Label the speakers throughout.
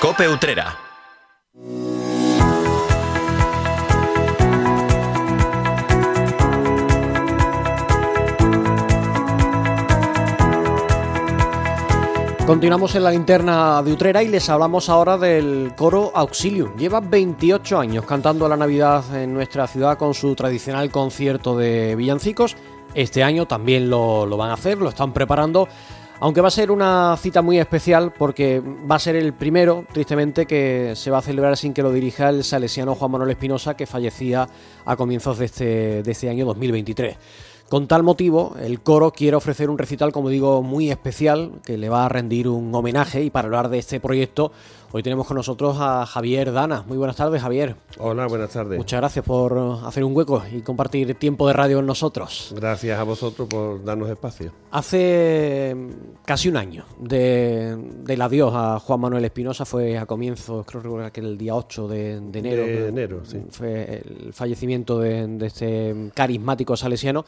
Speaker 1: Cope Utrera.
Speaker 2: Continuamos en la linterna de Utrera y les hablamos ahora del coro Auxilium. Lleva 28 años cantando la Navidad en nuestra ciudad con su tradicional concierto de villancicos. Este año también lo, lo van a hacer, lo están preparando. Aunque va a ser una cita muy especial porque va a ser el primero, tristemente, que se va a celebrar sin que lo dirija el salesiano Juan Manuel Espinosa, que fallecía a comienzos de este, de este año 2023. Con tal motivo, el coro quiere ofrecer un recital, como digo, muy especial, que le va a rendir un homenaje. Y para hablar de este proyecto, hoy tenemos con nosotros a Javier Dana. Muy buenas tardes, Javier.
Speaker 3: Hola, buenas tardes.
Speaker 2: Muchas gracias por hacer un hueco y compartir tiempo de radio con nosotros.
Speaker 3: Gracias a vosotros por darnos espacio.
Speaker 2: Hace casi un año de, del adiós a Juan Manuel Espinosa, fue a comienzos, creo que el día 8 de, de enero.
Speaker 3: De enero, sí.
Speaker 2: Fue el fallecimiento de, de este carismático salesiano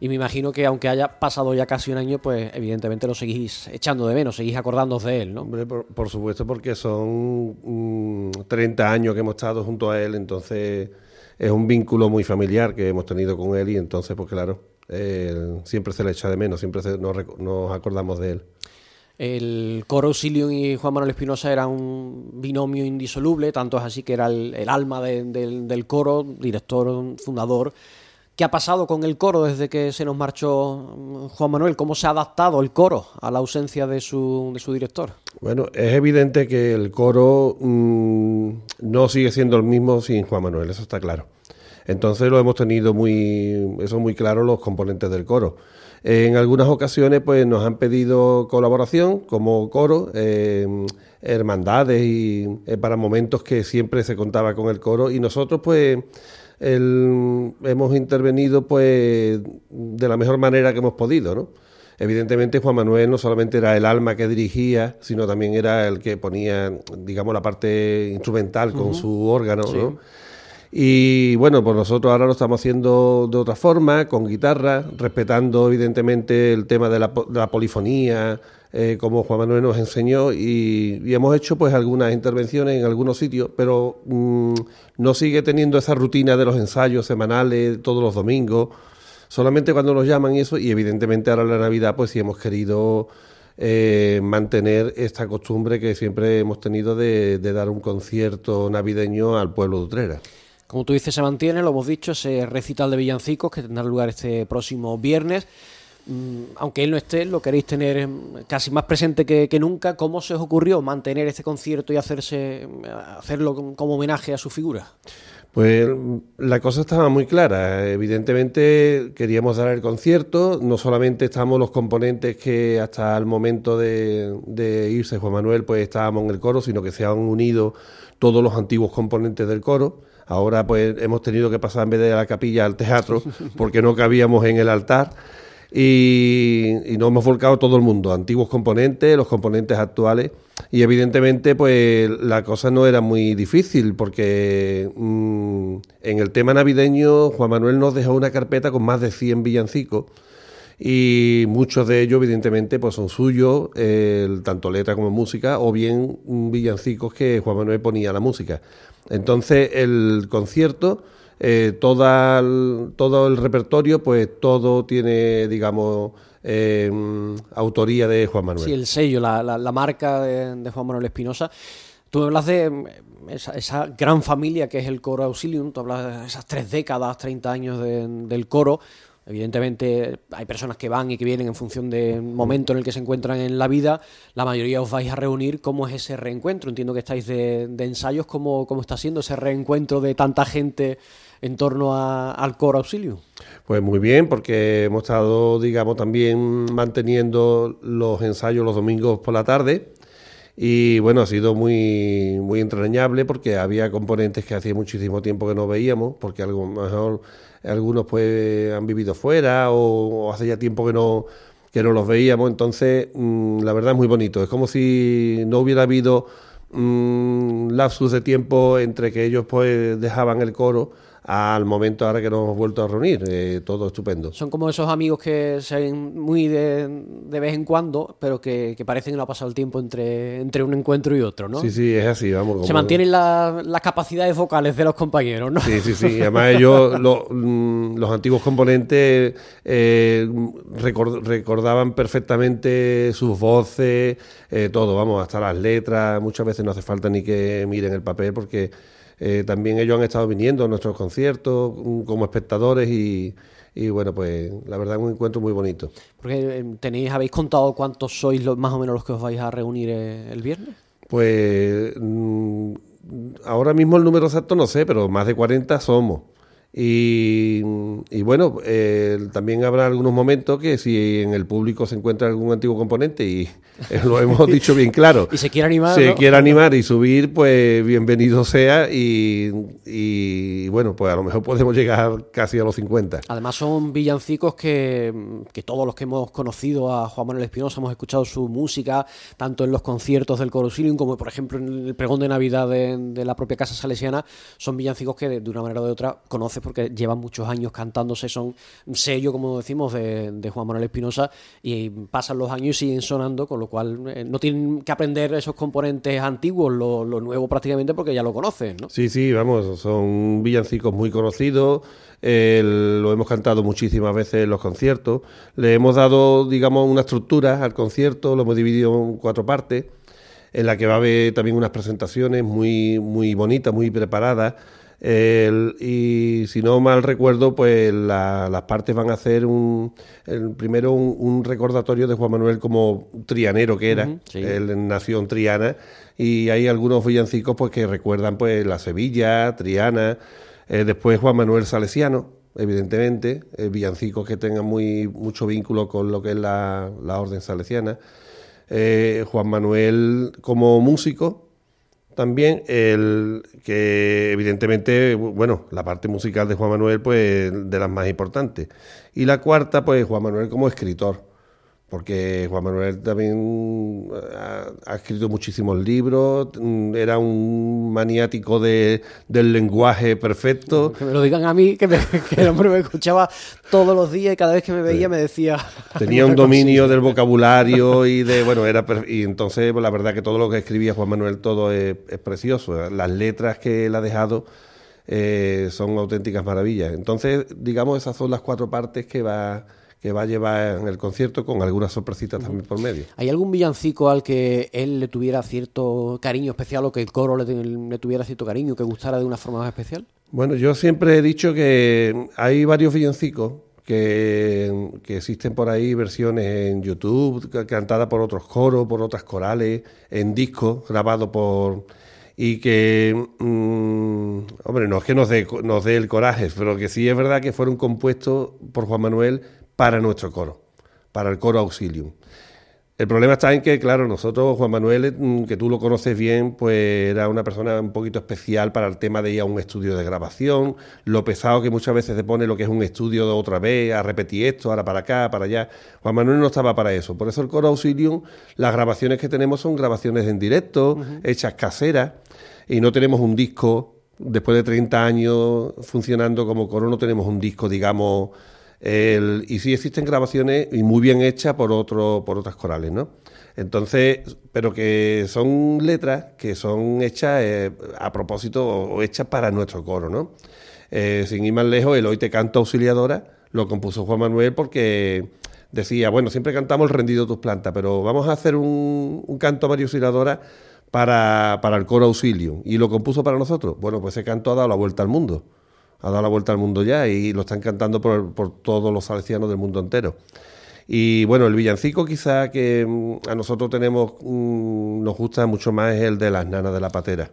Speaker 2: y me imagino que aunque haya pasado ya casi un año, pues evidentemente lo seguís echando de menos, seguís acordándoos de él, ¿no?
Speaker 3: Hombre, por, por, supuesto, porque son mm, 30 años que hemos estado junto a él, entonces es un vínculo muy familiar que hemos tenido con él y entonces, pues claro, eh, siempre se le echa de menos, siempre se, nos, nos, acordamos de él.
Speaker 2: El coro Auxilium y Juan Manuel Espinosa era un binomio indisoluble, tanto es así que era el, el alma de, de, del coro, director, fundador ¿Qué ha pasado con el coro desde que se nos marchó Juan Manuel? ¿Cómo se ha adaptado el coro a la ausencia de su, de su director?
Speaker 3: Bueno, es evidente que el coro mmm, no sigue siendo el mismo sin Juan Manuel, eso está claro. Entonces lo hemos tenido muy, eso muy claro los componentes del coro. En algunas ocasiones pues nos han pedido colaboración como coro, eh, hermandades y eh, para momentos que siempre se contaba con el coro y nosotros pues el, hemos intervenido pues de la mejor manera que hemos podido, ¿no? Evidentemente Juan Manuel no solamente era el alma que dirigía, sino también era el que ponía, digamos, la parte instrumental con uh -huh. su órgano, sí. ¿no? Y bueno, pues nosotros ahora lo estamos haciendo de otra forma, con guitarra, respetando evidentemente el tema de la, de la polifonía, eh, como Juan Manuel nos enseñó, y, hemos hecho pues algunas intervenciones en algunos sitios, pero mmm, no sigue teniendo esa rutina de los ensayos semanales todos los domingos, solamente cuando nos llaman y eso, y evidentemente ahora en la Navidad pues sí hemos querido eh, mantener esta costumbre que siempre hemos tenido de, de dar un concierto navideño al pueblo de Utrera.
Speaker 2: Como tú dices, se mantiene, lo hemos dicho, ese recital de villancicos que tendrá lugar este próximo viernes. Mm, aunque él no esté, lo queréis tener casi más presente que, que, nunca. ¿Cómo se os ocurrió mantener este concierto y hacerse hacerlo como homenaje a su figura?
Speaker 3: Pues la cosa estaba muy clara. Evidentemente queríamos dar el concierto. No solamente estamos los componentes que hasta el momento de, de irse Juan Manuel, pues estábamos en el coro, sino que se han unido todos los antiguos componentes del coro. Ahora pues hemos tenido que pasar en vez de la capilla al teatro porque no cabíamos en el altar. Y, y, nos hemos volcado todo el mundo, antiguos componentes, los componentes actuales, y evidentemente pues la cosa no era muy difícil porque mmm, en el tema navideño Juan Manuel nos dejó una carpeta con más de 100 villancicos y muchos de ellos evidentemente pues son suyos, tanto letra como música, o bien villancicos que Juan Manuel ponía la música. Entonces el concierto eh, toda todo el repertorio, pues todo tiene, digamos, eh, autoría de Juan Manuel.
Speaker 2: Sí, el sello, la, la, marca de, Juan Manuel Espinosa. Tú hablas de esa, esa, gran familia que es el coro Auxilium, tú hablas de esas tres décadas, 30 años de, del coro. Evidentemente hay personas que van y que vienen en función del momento en el que se encuentran en la vida. La mayoría os vais a reunir. ¿Cómo es ese reencuentro? Entiendo que estáis de, ensayos. ¿Cómo, ¿Cómo está siendo ese reencuentro de tanta gente en torno al coro auxilio?
Speaker 3: Pues muy bien, porque hemos estado, digamos, también manteniendo los ensayos los domingos por la tarde. Y bueno, ha sido muy, muy entrañable porque había componentes que hacía muchísimo tiempo que no veíamos, porque a lo mejor algunos pues han vivido fuera o, o hace ya tiempo que no, que no los veíamos. Entonces, mmm, la verdad es muy bonito. Es como si no hubiera habido mmm, lapsus de tiempo entre que ellos pues dejaban el coro al momento ahora que nos hemos vuelto a reunir. Eh, todo estupendo.
Speaker 2: Son como esos amigos que se ven muy de, vez en cuando, pero que, parecen que no ha pasado el tiempo entre, entre un encuentro y otro, ¿no?
Speaker 3: Sí, sí, es así, vamos.
Speaker 2: Se mantienen las capacidades vocales de los compañeros, ¿no?
Speaker 3: Sí, sí, sí. Además ellos, mm, los antiguos componentes, eh, recordaban perfectamente sus voces, eh, todo, vamos, hasta las letras. Muchas veces no hace falta ni que miren el papel porque eh, también ellos han estado viniendo a nuestros conciertos mm, como espectadores y, bueno, pues la verdad es un encuentro muy bonito.
Speaker 2: Porque eh, tenéis, habéis contado cuántos sois los, más o menos los que os vais a reunir eh, el viernes.
Speaker 3: Pues mm, ahora mismo el número exacto no sé, pero más de 40 somos. Y, bueno, eh, también habrá algunos momentos que si en el público se encuentra algún antiguo componente y eh, lo hemos dicho bien claro.
Speaker 2: y se quiere animar.
Speaker 3: Se quiere animar y subir, pues bienvenido sea y, bueno, pues a lo mejor podemos llegar casi a los 50.
Speaker 2: Además son villancicos que, todos los que hemos conocido a Juan Manuel Espinosa hemos escuchado su música, tanto en los conciertos del Corusilium como por ejemplo en el pregón de Navidad de, de la propia Casa Salesiana, son villancicos que de, de una manera o de otra porque llevan muchos años cantándose, son sello, como decimos, de, Juan Manuel Espinosa y pasan los años y siguen sonando, con lo cual eh, no tienen que aprender esos componentes antiguos, lo, nuevo prácticamente, porque ya lo conocen, ¿no?
Speaker 3: Sí, sí, vamos, son villancicos muy conocidos. lo hemos cantado muchísimas veces en los conciertos. Le hemos dado, digamos, una estructura al concierto, lo hemos dividido en cuatro partes, en la que va a haber también unas presentaciones muy, muy bonitas, muy preparadas y si no mal recuerdo, pues las partes van a hacer un, el, primero un, recordatorio de Juan Manuel como trianero que era. Él nació en Triana y hay algunos villancicos pues que recuerdan pues la Sevilla, Triana, eh, después Juan Manuel Salesiano, evidentemente, eh, villancicos que tengan muy mucho vínculo con lo que es la, orden salesiana. Eh, Juan Manuel como músico, también el que evidentemente, bueno, la parte musical de Juan Manuel pues de las más importantes. Y la cuarta pues Juan Manuel como escritor porque Juan Manuel también eh, ha, escrito muchísimos libros, mm, era un maniático de, del lenguaje perfecto.
Speaker 2: Que me lo digan a mí, que, el hombre me escuchaba todos los días y cada vez que me veía me decía...
Speaker 3: Tenía un dominio del vocabulario y de, bueno, era... Y entonces, pues, la verdad que todo lo que escribía Juan Manuel, todo es, precioso. Las letras que él ha dejado eh, son auténticas maravillas. Entonces, digamos, esas son las cuatro partes que va que va a llevar en el concierto con algunas sorpresitas también por medio.
Speaker 2: ¿Hay algún villancico al que él le tuviera cierto cariño especial o que el coro le, tuviera cierto cariño, que gustara de una forma más especial?
Speaker 3: Bueno, yo siempre he dicho que hay varios villancicos que, que, existen por ahí versiones en YouTube, cantadas por otros coros, por otras corales, en discos, grabados por... Y que, mm, hombre, no es que nos dé, nos dé el coraje, pero que sí es verdad que fueron compuestos por Juan Manuel para nuestro coro, para el coro Auxilium. El problema está en que, claro, nosotros, Juan Manuel, mm, que tú lo conoces bien, pues era una persona un poquito especial para el tema de ir a un estudio de grabación, lo pesado que muchas veces se pone lo que es un estudio de otra vez, a repetir esto, ahora para acá, para allá. Juan Manuel no estaba para eso. Por eso el coro Auxilium, las grabaciones que tenemos son grabaciones en directo, hechas caseras, y no tenemos un disco, después de 30 años funcionando como coro, no tenemos un disco, digamos, y sí existen grabaciones y muy bien hechas por otro, por otras corales, ¿no? Entonces, pero que son letras que son hechas eh, a propósito o hechas para nuestro coro, ¿no? Eh, sin ir más lejos, el Hoy te canto auxiliadora lo compuso Juan Manuel porque decía, bueno, siempre cantamos el rendido tus plantas, pero vamos a hacer un, canto María Auxiliadora para, para el coro auxilio. Y lo compuso para nosotros. Bueno, pues ese canto ha dado la vuelta al mundo ha dado la vuelta al mundo ya y lo están cantando por, todos los salesianos del mundo entero. Y bueno, el villancico quizá que mm, a nosotros tenemos, mm, nos gusta mucho más es el de las nanas de la patera.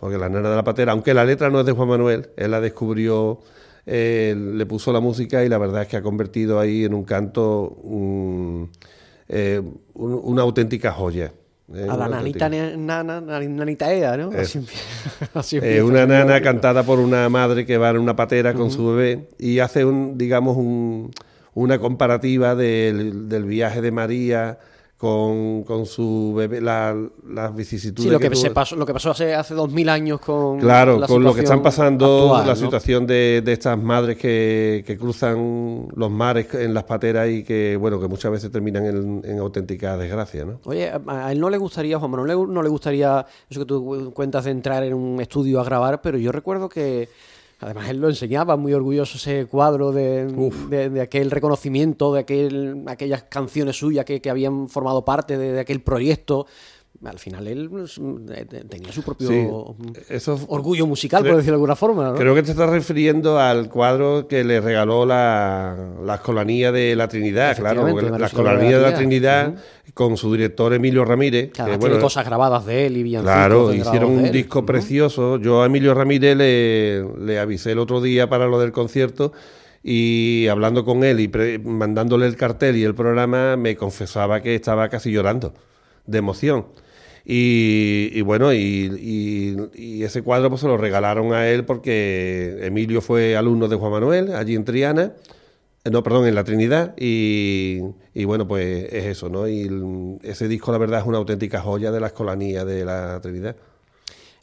Speaker 3: Porque las nanas de la patera, aunque la letra no es de Juan Manuel, él la descubrió, le puso la música y la verdad es que ha convertido ahí en un canto mm, eh, una auténtica joya.
Speaker 2: Eh, a la nanita, nana, nanita Eda, ¿no?
Speaker 3: Eh, una nana cantada por una madre que va en una patera con su bebé y hace un, digamos, un, una comparativa del, viaje de María con, con su bebé, la, las vicisitudes.
Speaker 2: Sí, lo que, se pasó, lo que pasó hace, hace dos mil años con.
Speaker 3: Claro, con lo que están pasando, la situación de, de, estas madres que, que, cruzan los mares en las pateras y que, bueno, que muchas veces terminan en, en auténtica desgracia, ¿no?
Speaker 2: Oye, a él no le gustaría, Juan Manuel, no le gustaría eso que tú cuentas de entrar en un estudio a grabar, pero yo recuerdo que Además, él lo enseñaba, muy orgulloso ese cuadro de, de, aquel reconocimiento, de aquel, aquellas canciones suyas que, que habían formado parte de, de aquel proyecto al final él pues, tenía su propio orgullo musical, por decirlo de alguna forma.
Speaker 3: Creo que te estás refiriendo al cuadro que le regaló la, la Escolanía de la Trinidad, claro, la Escolanía de la Trinidad, con su director Emilio Ramírez.
Speaker 2: que tiene cosas grabadas de él y bien.
Speaker 3: Claro, hicieron un disco precioso. Yo a Emilio Ramírez le, le avisé el otro día para lo del concierto y hablando con él y mandándole el cartel y el programa, me confesaba que estaba casi llorando de emoción. Y, bueno, y, ese cuadro pues se lo regalaron a él porque Emilio fue alumno de Juan Manuel allí en Triana, eh, no, perdón, en la Trinidad, y, bueno, pues es eso, ¿no? Y ese disco, la verdad, es una auténtica joya de la escolanía de la Trinidad.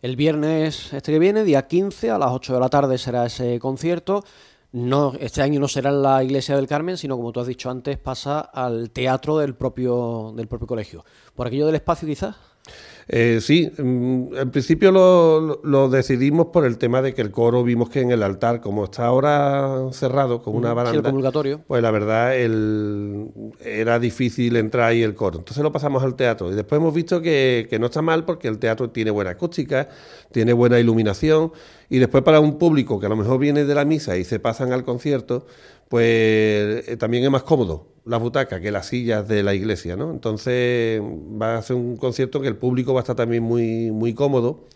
Speaker 2: El viernes este que viene, día 15, a las 8 de la tarde será ese concierto. No, este año no será en la iglesia del Carmen, sino como tú has dicho antes, pasa al teatro del propio, del propio colegio. ¿Por aquello del espacio quizás?
Speaker 3: Eh, sí, mm, en principio lo, decidimos por el tema de que el coro vimos que en el altar, como está ahora cerrado con una baranda, pues la verdad era difícil entrar ahí el coro. Entonces lo pasamos al teatro. Y después hemos visto que, que no está mal porque el teatro tiene buena acústica, tiene buena iluminación. Y después para un público que a lo mejor viene de la misa y se pasan al concierto, pues eh, también es más cómodo la butaca que las sillas de la iglesia, ¿no? Entonces va a ser un concierto que el público va a estar también muy, muy cómodo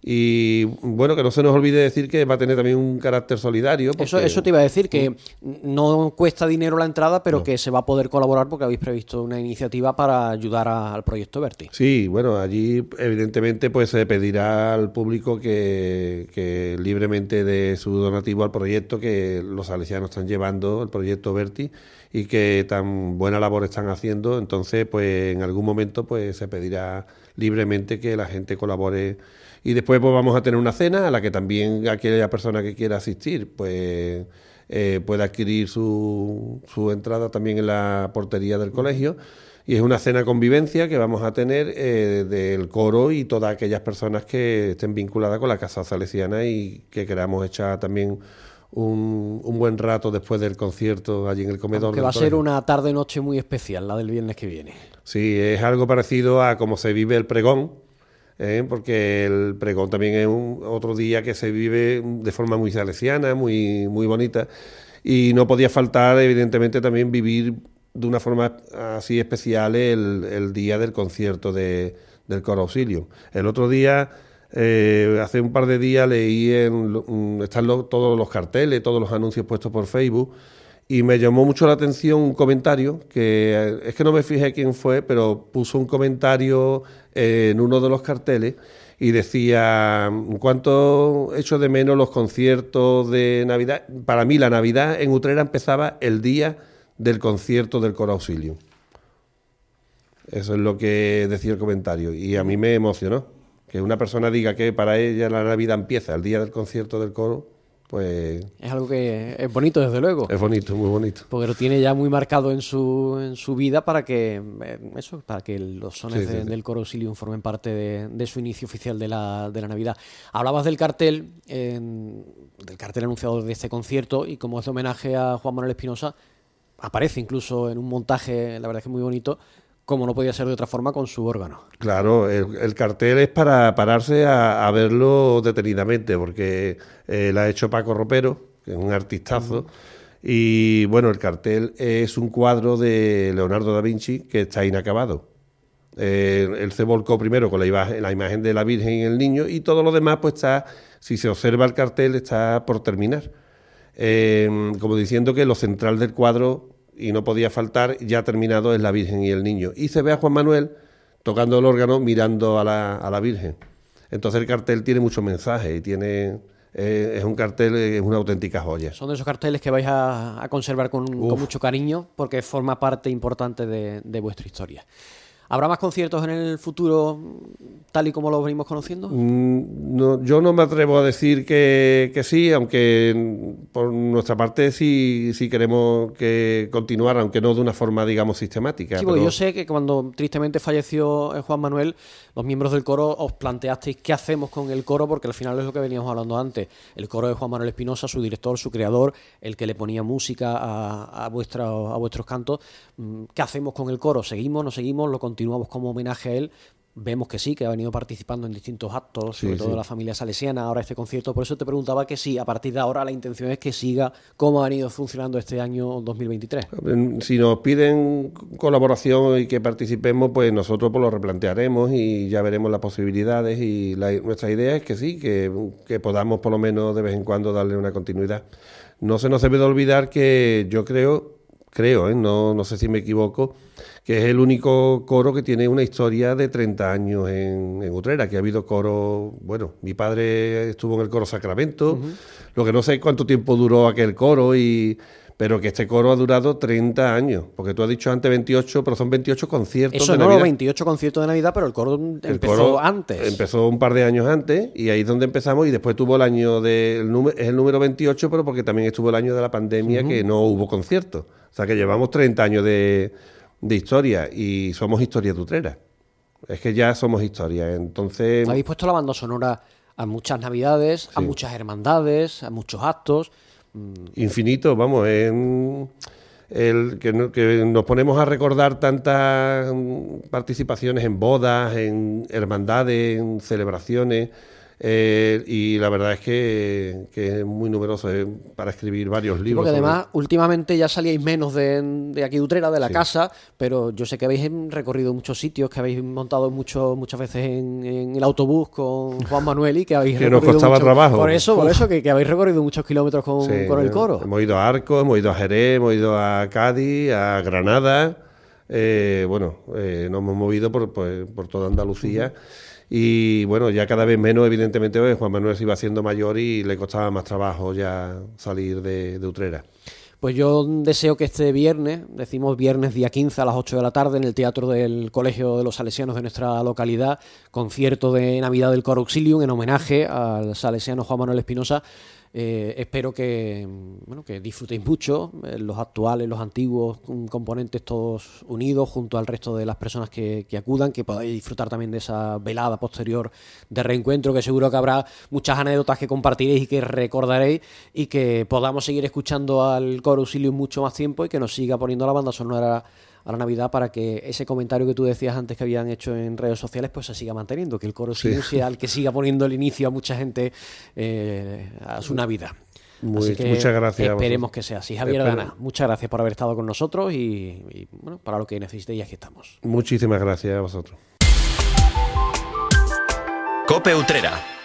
Speaker 3: y bueno, que no se nos olvide decir que va a tener también un carácter solidario.
Speaker 2: Eso, eso te iba a decir, que no cuesta dinero la entrada, pero que se va a poder colaborar porque habéis previsto una iniciativa para ayudar al proyecto Verti.
Speaker 3: Sí, bueno, allí evidentemente pues se pedirá al público que, que libremente dé su donativo al proyecto que los salesianos están llevando, el proyecto Verti, y que tan buena labor están haciendo. Entonces, pues en algún momento pues se pedirá libremente que la gente colabore y después pues vamos a tener una cena a la que también aquella persona que quiera asistir, pues eh, puede adquirir su, su entrada también en la portería del colegio. Y es una cena convivencia que vamos a tener eh, del coro y todas aquellas personas que estén vinculadas con la Casa Salesiana y que queramos echar también un, un, buen rato después del concierto allí en el comedor.
Speaker 2: Que va a ser una tarde-noche muy especial, la del viernes que viene.
Speaker 3: Sí, es algo parecido a cómo se vive el pregón, ¿eh? porque el pregón también es un, otro día que se vive de forma muy salesiana, muy, muy bonita, y no podía faltar, evidentemente, también vivir de una forma así especial el, el día del concierto de, del coro auxilio. El otro día, eh, hace un par de días, leí en, están todos los carteles, todos los anuncios puestos por Facebook, y me llamó mucho la atención un comentario, que es que no me fijé quién fue, pero puso un comentario en uno de los carteles y decía, ¿cuánto echo de menos los conciertos de Navidad? Para mí la Navidad en Utrera empezaba el día del concierto del Coro Auxilio. Eso es lo que decía el comentario y a mí me emocionó. Que una persona diga que para ella la Navidad empieza el día del concierto del coro, pues...
Speaker 2: Es algo que es bonito, desde luego.
Speaker 3: Es bonito, muy bonito.
Speaker 2: Porque lo tiene ya muy marcado en su, en su vida para que eh, eso, para que los sones del coro Auxilium formen parte de, su inicio oficial de la, de la Navidad. Hablabas del cartel, del cartel anunciado de este concierto, y como es homenaje a Juan Manuel Espinosa, aparece incluso en un montaje, la verdad es que muy bonito, como no podía ser de otra forma, con su órgano.
Speaker 3: Claro, el, cartel es para pararse a, verlo detenidamente, porque eh, la ha hecho Paco Ropero, que es un artistazo. Y bueno, el cartel es un cuadro de Leonardo da Vinci que está inacabado. Eh, él se volcó primero con la imagen, la imagen de la Virgen y el niño, y todo lo demás, pues está, si se observa el cartel, está por terminar. Eh, como diciendo que lo central del cuadro y no podía faltar, ya terminado, es la Virgen y el Niño. Y se ve a Juan Manuel tocando el órgano mirando a la, a la Virgen. Entonces el cartel tiene muchos mensajes y tiene eh, es un cartel, es una auténtica joya.
Speaker 2: Son de esos carteles que vais a, conservar con, mucho cariño porque forma parte importante de vuestra historia. ¿Habrá más conciertos en el futuro tal y como lo venimos conociendo?
Speaker 3: Mm, yo no me atrevo a decir que, sí, aunque por nuestra parte sí, sí queremos que continuar, aunque no de una forma, digamos, sistemática.
Speaker 2: Sí, yo sé que cuando tristemente falleció eh, Juan Manuel, los miembros del coro os planteasteis qué hacemos con el coro, porque al final es lo que veníamos hablando antes. El coro de Juan Manuel Espinosa, su director, su creador, el que le ponía música a, a vuestros cantos. Mm, ¿Qué hacemos con el coro? ¿Seguimos? ¿No seguimos? ¿Lo continuamos como homenaje a él, vemos que sí, que ha venido participando en distintos actos, sobre todo la familia salesiana, ahora este concierto. Por eso te preguntaba que sí, a partir de ahora la intención es que siga como ha venido funcionando este año 2023.
Speaker 3: Si nos piden colaboración y que participemos, pues nosotros pues lo replantearemos y ya veremos las posibilidades. Y nuestra idea es que sí, que, que podamos por lo menos de vez en cuando darle una continuidad. No se nos debe de olvidar que yo creo, creo, ¿eh? no, no sé si me equivoco, que es el único coro que tiene una historia de 30 años en, Utrera, que ha habido coro, bueno, mi padre estuvo en el coro Sacramento, lo que no sé cuánto tiempo duró aquel coro, y pero que este coro ha durado 30 años, porque tú has dicho antes 28, pero son 28 conciertos
Speaker 2: Eso no, 28 conciertos de Navidad, pero el coro empezó antes.
Speaker 3: Empezó un par de años antes, y ahí es donde empezamos, y después tuvo el año de, es el número 28, pero porque también estuvo el año de la pandemia que no hubo conciertos. O sea que llevamos 30 años de de historia y somos historia tutrera. Es que ya somos historia. Entonces.
Speaker 2: Habéis puesto la banda sonora a muchas navidades, a muchas hermandades, a muchos actos.
Speaker 3: Mm. Infinito, vamos, el que, que, nos ponemos a recordar tantas participaciones en bodas, en hermandades, en celebraciones. Eh, y la verdad es que, es muy numeroso eh, para escribir varios libros.
Speaker 2: porque además, últimamente ya salíais menos de, de aquí de Utrera, de la casa, pero yo sé que habéis recorrido muchos sitios, que habéis montado mucho, muchas veces en, el autobús con Juan Manuel y que habéis
Speaker 3: que nos costaba trabajo.
Speaker 2: Por eso, por eso que, habéis recorrido muchos kilómetros con, el coro.
Speaker 3: Hemos ido a Arco, hemos ido a Jerez, hemos ido a Cádiz, a Granada. Eh, bueno, nos hemos movido por, por, toda Andalucía. Y bueno, ya cada vez menos, evidentemente, pues, Juan Manuel se iba haciendo mayor y le costaba más trabajo ya salir de, Utrera.
Speaker 2: Pues yo deseo que este viernes, decimos viernes día 15 a las 8 de la tarde, en el Teatro del Colegio de los Salesianos de nuestra localidad, concierto de Navidad del Coro Auxilium en homenaje al salesiano Juan Manuel Espinosa, eh, espero que, bueno, que disfrutéis mucho, eh, los actuales, los antiguos componentes todos unidos junto al resto de las personas que, acudan, que podáis disfrutar también de esa velada posterior de reencuentro, que seguro que habrá muchas anécdotas que compartiréis y que recordaréis y que podamos seguir escuchando al coro Auxilium mucho más tiempo y que nos siga poniendo la banda sonora a la Navidad para que ese comentario que tú decías antes que habían hecho en redes sociales pues se siga manteniendo, que el coro sí. sea el que siga poniendo el inicio a mucha gente eh, a su Navidad.
Speaker 3: muchas gracias.
Speaker 2: Esperemos que sea así. Javier Dana, muchas gracias por haber estado con nosotros y, bueno, para lo que necesitéis aquí estamos.
Speaker 3: Muchísimas gracias a vosotros.
Speaker 1: Cope Utrera